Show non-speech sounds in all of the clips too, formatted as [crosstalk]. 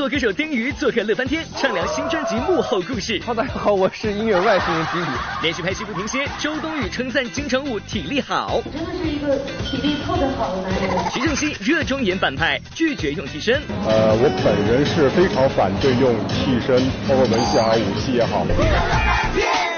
作歌手丁瑜做客乐翻天，畅聊新专辑幕后故事。哈，大家好，我是音乐外星人丁宇。连续拍戏不停歇，周冬雨称赞金城武体力好。真的是一个体力特别好的男人。徐正熙热衷演反派，拒绝用替身。呃，我本人是非常反对用替身，包括文戏也好，武戏也好。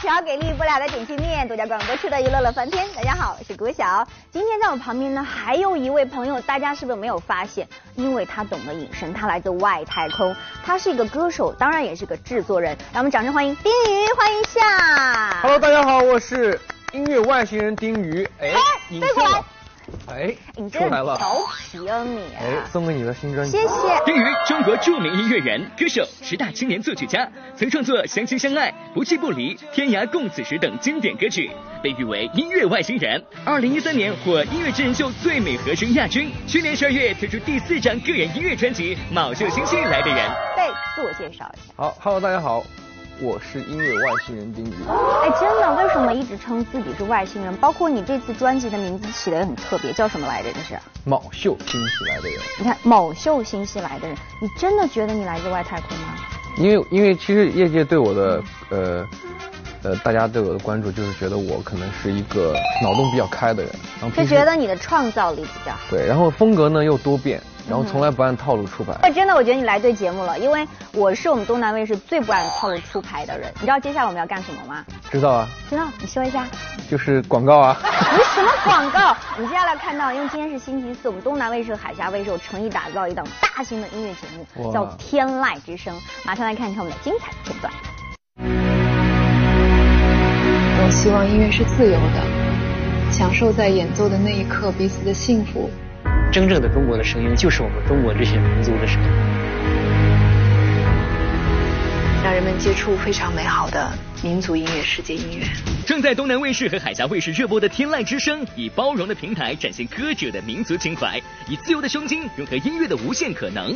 条给力不了的点心面，独家广播吃的娱乐乐翻天。大家好，我是谷晓。今天在我旁边呢，还有一位朋友，大家是不是没有发现？因为他懂得隐身，他来自外太空，他是一个歌手，当然也是个制作人。让我们掌声欢迎丁鱼，欢迎下。Hello，大家好，我是音乐外星人丁鱼。哎，对过来。哎，你真的调皮啊你！哎，送给你的新专辑。谢谢。丁瑜，中国著名音乐人、歌手、十大青年作曲家，曾创作《相亲相爱》《不弃不离》《天涯共此时》等经典歌曲，被誉为音乐外星人。二零一三年获音乐真人秀最美和声亚军。去年十二月推出第四张个人音乐专辑《卯秀星星来的人》。对，自我介绍一下。好，Hello，大家好。我是音乐外星人丁宇。哎，真的？为什么一直称自己是外星人？包括你这次专辑的名字起的也很特别，叫什么来着？这是某秀新西来的人。你看，某秀新西来的人，你真的觉得你来自外太空吗？因为，因为其实业界对我的，呃，呃，大家对我的关注就是觉得我可能是一个脑洞比较开的人，然后就觉得你的创造力比较好。对，然后风格呢又多变。然后从来不按套路出牌。那真的，我觉得你来对节目了，因为我是我们东南卫视最不按套路出牌的人。你知道接下来我们要干什么吗？知道啊。知道，你说一下。就是广告啊。[laughs] 你什么广告？你接下来看到，因为今天是星期四，我们东南卫视、海峡卫视有诚意打造一档大型的音乐节目，叫《天籁之声》。马上来看一看我们的精彩片段。希望音乐是自由的，享受在演奏的那一刻彼此的幸福。真正的中国的声音，就是我们中国这些民族的声音，让人们接触非常美好的民族音乐、世界音乐。正在东南卫视和海峡卫视热播的《天籁之声》，以包容的平台展现歌者的民族情怀，以自由的胸襟融合音乐的无限可能。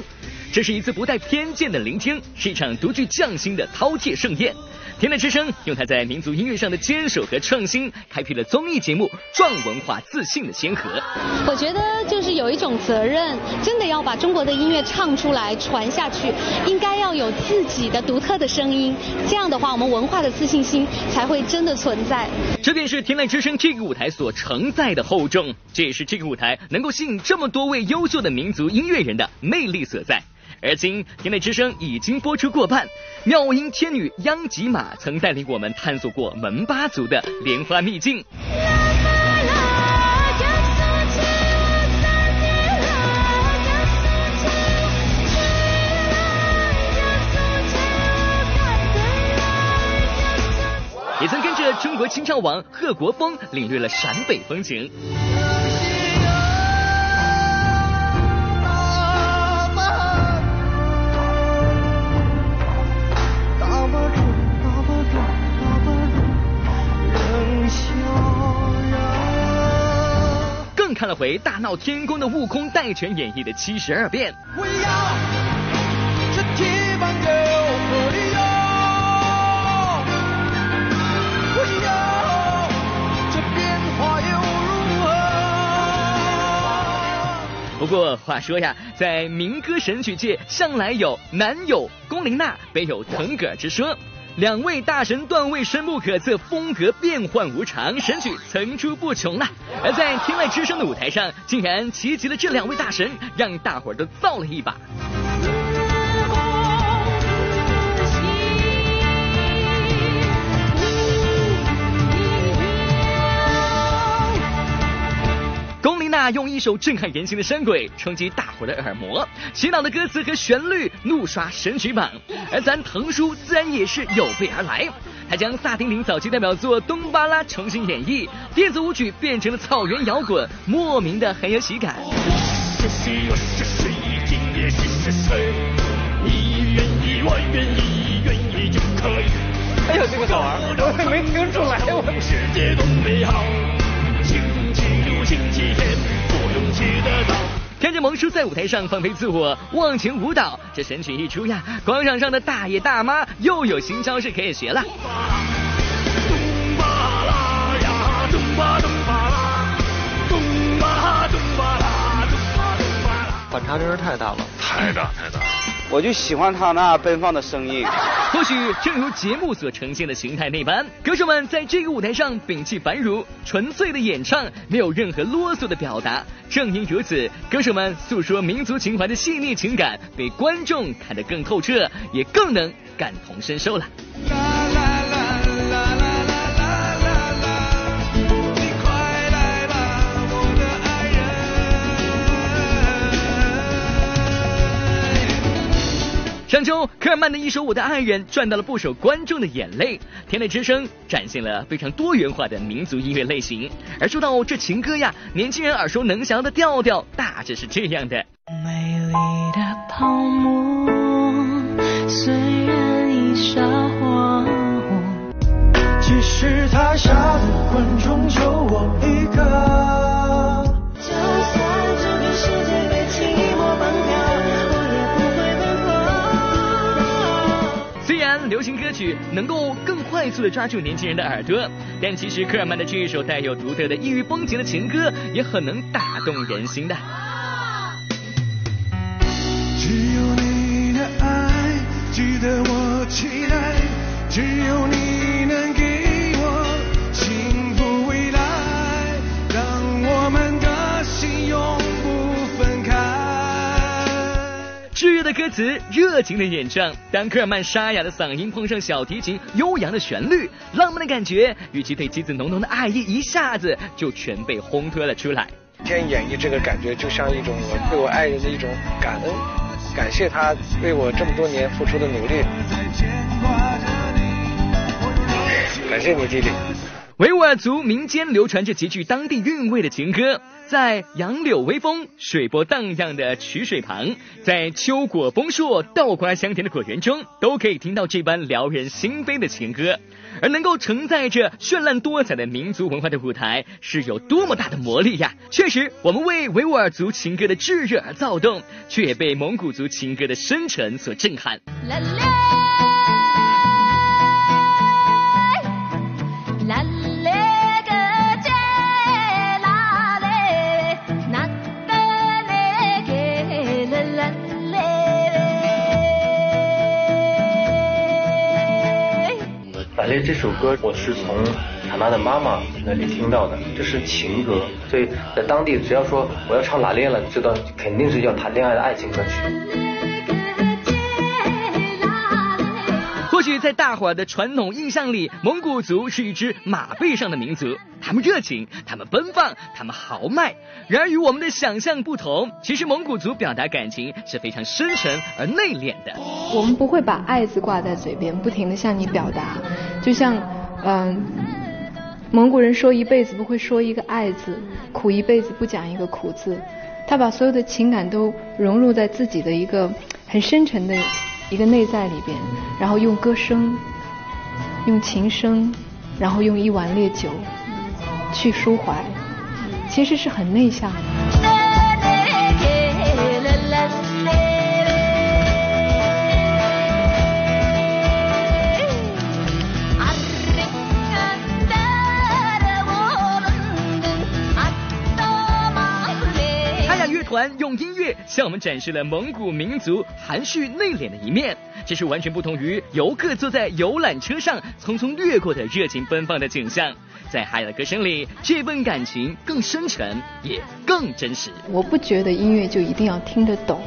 这是一次不带偏见的聆听，是一场独具匠心的饕餮盛宴。天籁之声用它在民族音乐上的坚守和创新，开辟了综艺节目壮文化自信的先河。我觉得就是有一种责任，真的要把中国的音乐唱出来、传下去，应该要有自己的独特的声音。这样的话，我们文化的自信心才会真的存在。这便是天籁之声这个舞台所承载的厚重，这也是这个舞台能够吸引这么多位优秀的民族音乐人的魅力所在。而今，天籁之声已经播出过半。妙音天女央吉玛曾带领我们探索过门巴族的莲花秘境。中国清唱王贺国锋领略了陕北风情。更看了回大闹天宫的悟空戴拳演绎的七十二变。不过话说呀，在民歌神曲界，向来有南有龚琳娜，北有腾格尔之说。两位大神段位深不可测，风格变幻无常，神曲层出不穷啊。而在天籁之声的舞台上，竟然齐集了这两位大神，让大伙儿都造了一把。他用一首震撼人心的山鬼冲击大伙的耳膜，洗脑的歌词和旋律怒刷神曲榜，而咱腾叔自然也是有备而来，他将萨顶顶早期代表作《东巴拉》重新演绎，电子舞曲变成了草原摇滚，莫名的很有喜感。你愿意，我愿意，愿意就可以。哎呦，这个好玩，我没听出来，看着萌叔在舞台上放飞自我，忘情舞蹈，这神曲一出呀，广场上的大爷大妈又有新招式可以学了。反差真是太大了，太大太大。我就喜欢他那奔放的声音。或许正如节目所呈现的形态那般，歌手们在这个舞台上摒弃繁缛，纯粹的演唱，没有任何啰嗦的表达。正因如此，歌手们诉说民族情怀的细腻情感，被观众看得更透彻，也更能感同身受了。上周，科尔曼的一首《我的爱人》赚到了不少观众的眼泪。天籁之声展现了非常多元化的民族音乐类型。而说到这情歌呀，年轻人耳熟能详的调调大致是这样的。美丽的泡沫，虽然已烧火，其实台下的观众就我一个。能够更快速的抓住年轻人的耳朵，但其实科尔曼的这一首带有独特的异域风情的情歌，也很能打动人心的。只有你的爱值得我期待，只有你能给开。炙热的歌词，热情的演唱，当科尔曼沙哑的嗓音碰上小提琴悠扬的旋律，浪漫的感觉与其对妻子浓浓的爱意，一下子就全被烘托了出来。今天演绎这个感觉，就像一种我对我爱人的一种感恩。感谢他为我这么多年付出的努力，感谢你弟弟。维吾尔族民间流传着极具当地韵味的情歌，在杨柳微风、水波荡漾的曲水旁，在秋果丰硕、稻瓜香甜的果园中，都可以听到这般撩人心扉的情歌。而能够承载着绚烂多彩的民族文化的舞台，是有多么大的魔力呀！确实，我们为维吾尔族情歌的炙热而躁动，却也被蒙古族情歌的深沉所震撼。这首歌我是从他妈的妈妈那里听到的，这是情歌，所以在当地只要说我要唱拉链了，知道肯定是要谈恋爱的爱情歌曲。在大伙的传统印象里，蒙古族是一支马背上的民族，他们热情，他们奔放，他们豪迈。然而与我们的想象不同，其实蒙古族表达感情是非常深沉而内敛的。我们不会把爱字挂在嘴边，不停的向你表达，就像嗯，蒙古人说一辈子不会说一个爱字，苦一辈子不讲一个苦字，他把所有的情感都融入在自己的一个很深沉的。一个内在里边，然后用歌声，用琴声，然后用一碗烈酒去抒怀，其实是很内向的。用音乐向我们展示了蒙古民族含蓄内敛的一面，这是完全不同于游客坐在游览车上匆匆掠过的热情奔放的景象。在海的歌声里，这份感情更深沉，也更真实。我不觉得音乐就一定要听得懂，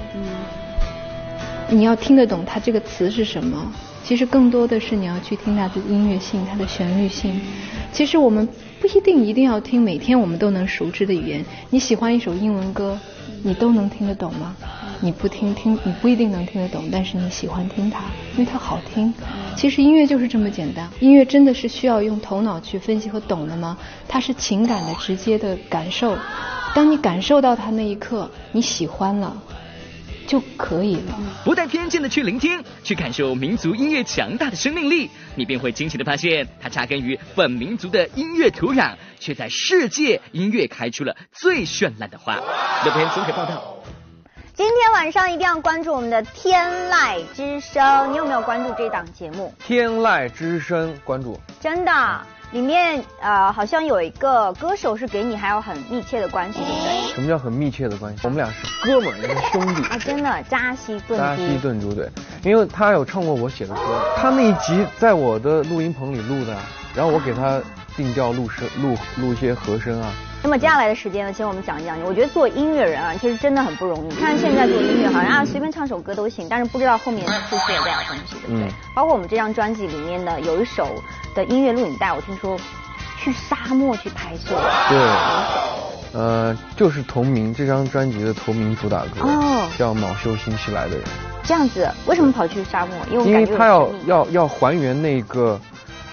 你要听得懂它这个词是什么。其实更多的是你要去听它的音乐性，它的旋律性。其实我们不一定一定要听每天我们都能熟知的语言。你喜欢一首英文歌。你都能听得懂吗？你不听听，你不一定能听得懂，但是你喜欢听它，因为它好听。其实音乐就是这么简单，音乐真的是需要用头脑去分析和懂的吗？它是情感的直接的感受。当你感受到它那一刻，你喜欢了。就可以了。不带偏见的去聆听，去感受民族音乐强大的生命力，你便会惊奇的发现，它扎根于本民族的音乐土壤，却在世界音乐开出了最绚烂的花。乐篇综合报道。今天晚上一定要关注我们的《天籁之声》，你有没有关注这档节目？天籁之声，关注。真的，里面呃好像有一个歌手是给你还有很密切的关系，对不对？什么叫很密切的关系？我们俩是哥们儿，也是兄弟。啊，真的，扎西顿扎西顿珠对，因为他有唱过我写的歌，他那一集在我的录音棚里录的，然后我给他定调录声，录录一些和声啊。那么接下来的时间呢，其实我们讲一讲。我觉得做音乐人啊，其实真的很不容易。你看现在做音乐，好像啊随便唱首歌都行，但是不知道后面付出了多少东西，对不对？包括我们这张专辑里面的，有一首的音乐录影带，我听说去沙漠去拍摄。对，呃，就是同名这张专辑的同名主打歌，哦，叫《卯修新西来的人》。这样子，为什么跑去沙漠？因为因为他要要要还原那个。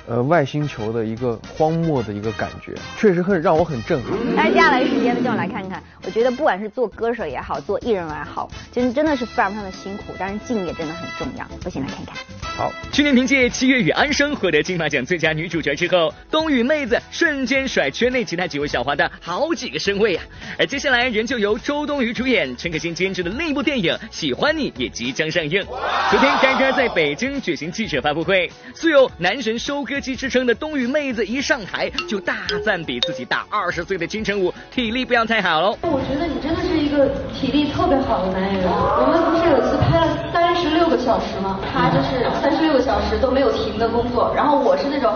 呃，外星球的一个荒漠的一个感觉，确实很让我很震撼。那接下来的时间呢，就来看看。我觉得不管是做歌手也好，做艺人也好，真真的是非常非常的辛苦，但是敬业真的很重要。我先来看看。好，去年凭借《七月与安生》获得金马奖最佳女主角之后，冬雨妹子瞬间甩圈内其他几位小花的好几个身位啊！而接下来仍旧由周冬雨主演、陈可辛监制的另一部电影《喜欢你》也即将上映。昨天该片在北京举行记者发布会，素有男神收割机之称的冬雨妹子一上台就大赞比自己大二十岁的金城武体力不要太好喽。我觉得你真的是一个体力特别好的男人。我们不是有次拍了三十六个小时吗？他就是。三十六个小时都没有停的工作，然后我是那种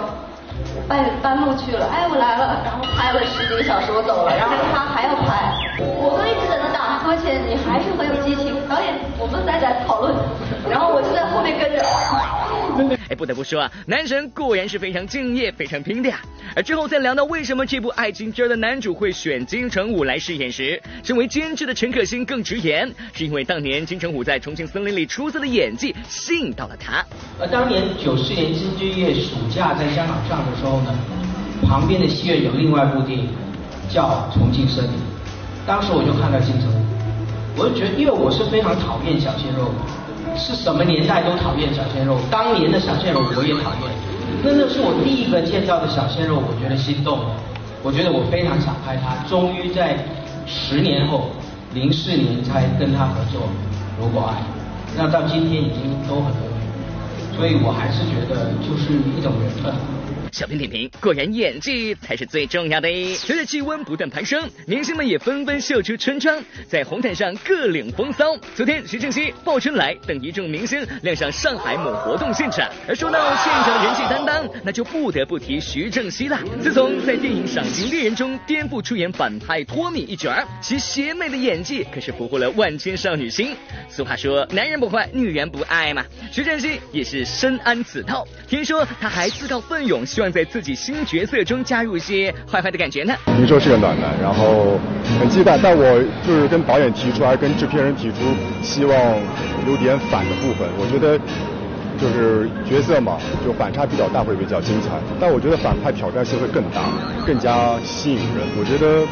半半路去了，哎，我来了，然后拍了十几个小时，我走了，然后他还要拍，我都一直在那打呵欠，你还是很有激情。导演，我们在在讨 [laughs] 哎，不得不说啊，男神果然是非常敬业、非常拼的呀。而之后再聊到为什么这部爱情片的男主会选金城武来饰演时，身为监制的陈可辛更直言，是因为当年金城武在《重庆森林》里出色的演技吸引到了他。而当年九四年金枝玉叶暑假在香港上的时候呢，旁边的戏院有另外一部电影叫《重庆森林》，当时我就看到金城武，我就觉得，因为我是非常讨厌小鲜肉。是什么年代都讨厌小鲜肉，当年的小鲜肉我也讨厌。那那是我第一个见到的小鲜肉，我觉得心动了，我觉得我非常想拍他。终于在十年后，零四年才跟他合作《如果爱》，那到今天已经都很多年，所以我还是觉得就是一种缘分。小编点评：果然演技才是最重要的。随着气温不断攀升，明星们也纷纷秀出春装，在红毯上各领风骚。昨天，徐正熙、鲍春来等一众明星亮相上海某活动现场。而说到现场人气担当，那就不得不提徐正熙了。自从在电影《赏金猎人》中颠覆出演反派托米一角，其邪魅的演技可是俘获了万千少女心。俗话说，男人不坏，女人不爱嘛。徐正熙也是深谙此道。听说他还自告奋勇。希望在自己新角色中加入一些坏坏的感觉呢。听说是个暖男，然后很期待。但我就是跟导演提出，还跟制片人提出，希望有点反的部分。我觉得就是角色嘛，就反差比较大，会比较精彩。但我觉得反派挑战性会更大，更加吸引人。我觉得。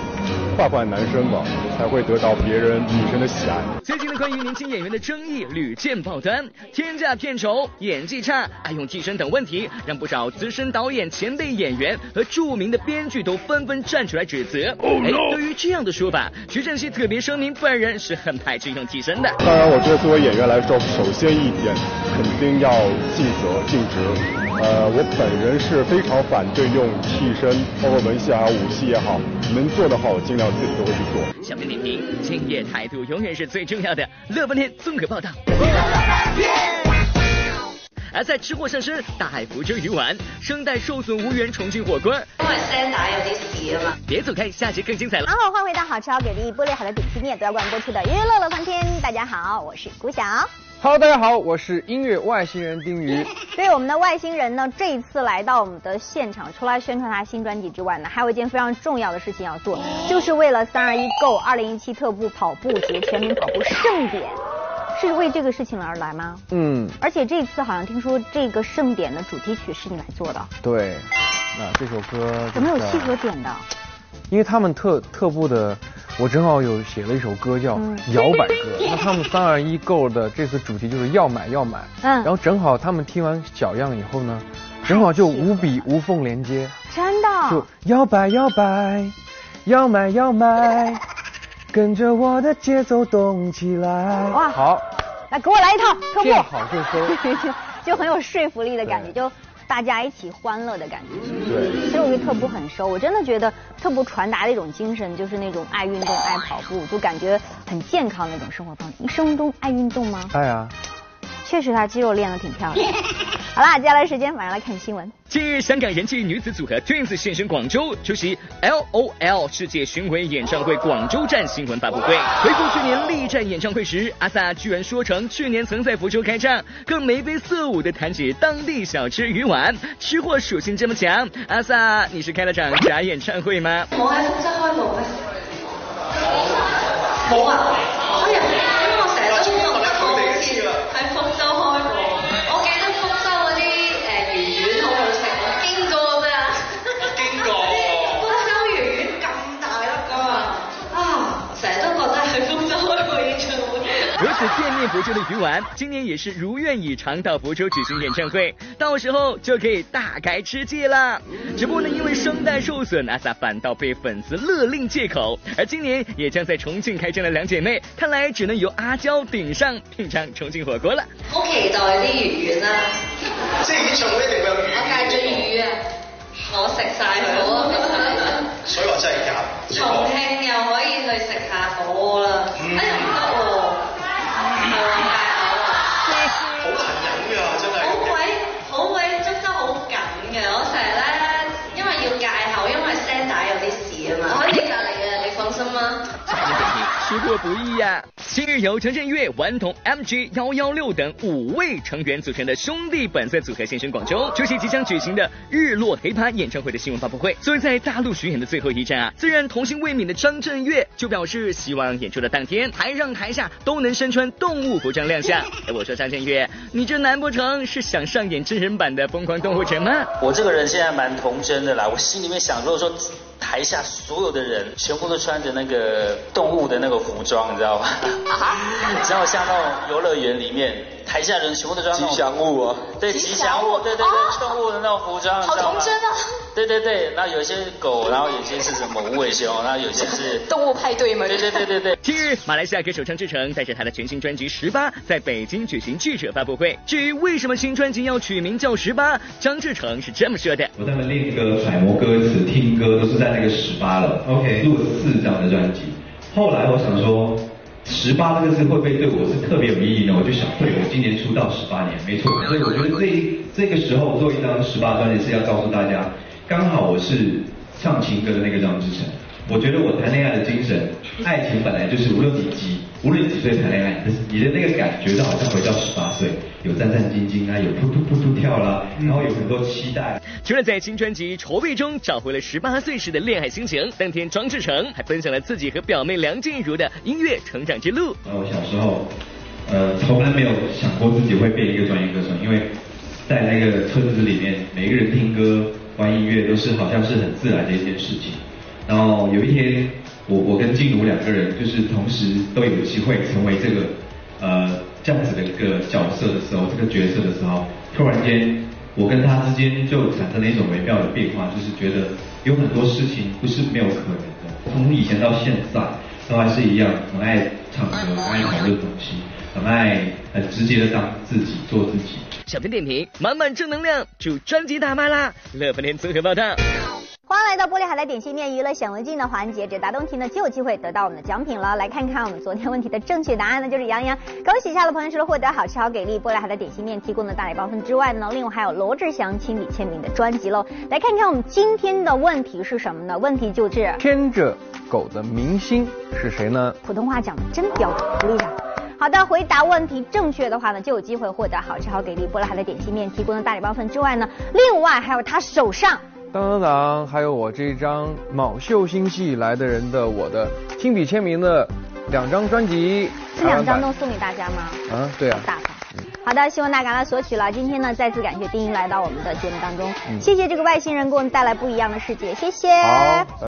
坏坏男生吧，才会得到别人女生的喜爱。最近的关于年轻演员的争议屡见报端，天价片酬、演技差、爱用替身等问题，让不少资深导演、前辈演员和著名的编剧都纷纷站出来指责。哎，对于这样的说法，徐正熙特别声明，本人是很排斥用替身的。当然，我觉得作为演员来说，首先一点肯定要尽责尽职。呃，我本人是非常反对用替身，包括文戏啊，武戏也好，能做的话，我尽量自己都会去做。小编点评：敬业态度永远是最重要的。乐翻天综合报道。而在吃货上身，大海福州鱼丸，声带受损无缘重庆火锅。因为声带有点裂嘛。别走开，下集更精彩了。好，欢迎回到好吃好给力、玻璃好的顶级面，都要关播出的娱乐乐翻天。大家好，我是古晓。Hello，大家好，我是音乐外星人丁瑜。[laughs] 对我们的外星人呢，这一次来到我们的现场，除了宣传他新专辑之外呢，还有一件非常重要的事情要做，就是为了三二一 Go 二零一七特步跑步节全民跑步盛典，是为这个事情而来吗？嗯。而且这次好像听说这个盛典的主题曲是你来做的。对，那这首歌怎么有契合点的？因为他们特特步的。我正好有写了一首歌叫《摇摆歌》，[laughs] 那他们三二一 Go 的这次主题就是要买要买，嗯，然后正好他们听完小样以后呢，正好就无比无缝连接，真的，就摇摆摇摆，要买要买。跟着我的节奏动起来。哇，好，来给我来一套特步，见好就收，[laughs] 就很有说服力的感觉，就大家一起欢乐的感觉。对，其实我跟特步很熟，我真的觉得特步传达的一种精神就是那种爱运动、爱跑步，就感觉很健康那种生活方式。你生活中爱运动吗？爱啊。确实，他肌肉练得挺漂亮。好啦，接下来时间马上来看新闻。近日，香港人气女子组合 Twins 现身广州，出席 LOL 世界巡回演唱会广州站新闻发布会。回顾去年力战演唱会时，阿 sa 居然说成去年曾在福州开唱，更眉飞色舞的谈起当地小吃鱼丸，吃货属性这么强。阿 sa，你是开了场假演唱会吗？我喺福州开幕咩？冇啊！會。如此惦念福州的鱼丸，今年也是如愿以偿到福州举行演唱会，到时候就可以大开吃戒了。只不过呢，因为声带受损，阿 sa 反倒被粉丝勒令戒口。而今年也将在重庆开张的两姐妹，看来只能由阿娇顶上品尝重庆火锅了。好期待啲魚丸啦！即係演唱會一定會有魚我戒咗魚啊，我食晒佢咯。所以話真係假？重慶又可以去食下火鍋啦，哎呀 Thank you. 出过不易呀、近日由张震岳、顽童 MG 幺幺六等五位成员组成的兄弟本色组合现身广州，出席即将举行的日落黑趴演唱会的新闻发布会。作为在大陆巡演的最后一站啊，自然童心未泯的张震岳就表示，希望演出的当天台上台下都能身穿动物服装亮相。哎，我说张震岳，你这难不成是想上演真人版的《疯狂动物城》吗？我这个人现在蛮童真的啦，我心里面想，如果说台下所有的人全部都穿着那个动物的那个服装，你知道吗？[laughs] 然后像那种游乐园里面，台下人全部都穿吉祥物啊，对吉祥物，对对对，动物的那种服装，好童真啊？对对对，然后有些狗，然后有些是什么无尾熊，然后有些是动物派对嘛？对对对对对。近日，马来西亚歌手张志成带着他的全新专辑《十八》在北京举行记者发布会。至于为什么新专辑要取名叫《十八》，张志成是这么说的：我他们练歌、揣摩歌词、听歌都是在那个十八了，OK，录了四张的专辑。后来我想说，十八这个字会不会对我是特别有意义呢？我就想，对我今年出道十八年，没错，所以我觉得这这个时候做一张十八专辑是要告诉大家，刚好我是唱情歌的那个张志成。我觉得我谈恋爱的精神，爱情本来就是无论你几无论几岁谈恋爱，你的那个感觉就好像回到十八岁，有战战兢兢啊，有扑突扑突跳啦，然后有很多期待。除了在新专辑筹备中找回了十八岁时的恋爱心情，当天庄志成还分享了自己和表妹梁静茹的音乐成长之路。呃，我小时候，呃，从来没有想过自己会变一个专业歌手，因为在那个村子里面，每个人听歌、玩音乐都是好像是很自然的一件事情。然后有一天，我我跟静茹两个人就是同时都有机会成为这个呃这样子的一个角色的时候，这个角色的时候，突然间我跟他之间就产生了一种微妙的变化，就是觉得有很多事情不是没有可能的。从以前到现在，都还是一样，很爱唱歌，很爱讨论东西，很爱很直接的当自己，做自己。小编点评：满满正能量，祝专辑大卖啦！乐翻天综合报道。欢迎来到玻璃海的点心面娱乐显微镜的环节，这答对题呢就有机会得到我们的奖品了。来看看我们昨天问题的正确答案呢，就是杨洋。恭喜一下的朋友除了获得好吃好给力玻璃海的点心面提供的大礼包分之外呢，另外还有罗志祥亲笔签名的专辑喽。来看看我们今天的问题是什么呢？问题就是牵着狗的明星是谁呢？普通话讲的真标准，鼓励一下。好的，回答问题正确的话呢，就有机会获得好吃好给力玻璃海的点心面提供的大礼包分之外呢，另外还有他手上。当当当！还有我这张卯秀星系来的人的我的亲笔签名的两张专辑，这两张都送给大家吗？啊，对啊。大方。好的，希望大家来索取了。今天呢，再次感谢丁一来到我们的节目当中，谢谢这个外星人给我们带来不一样的世界，谢谢。好。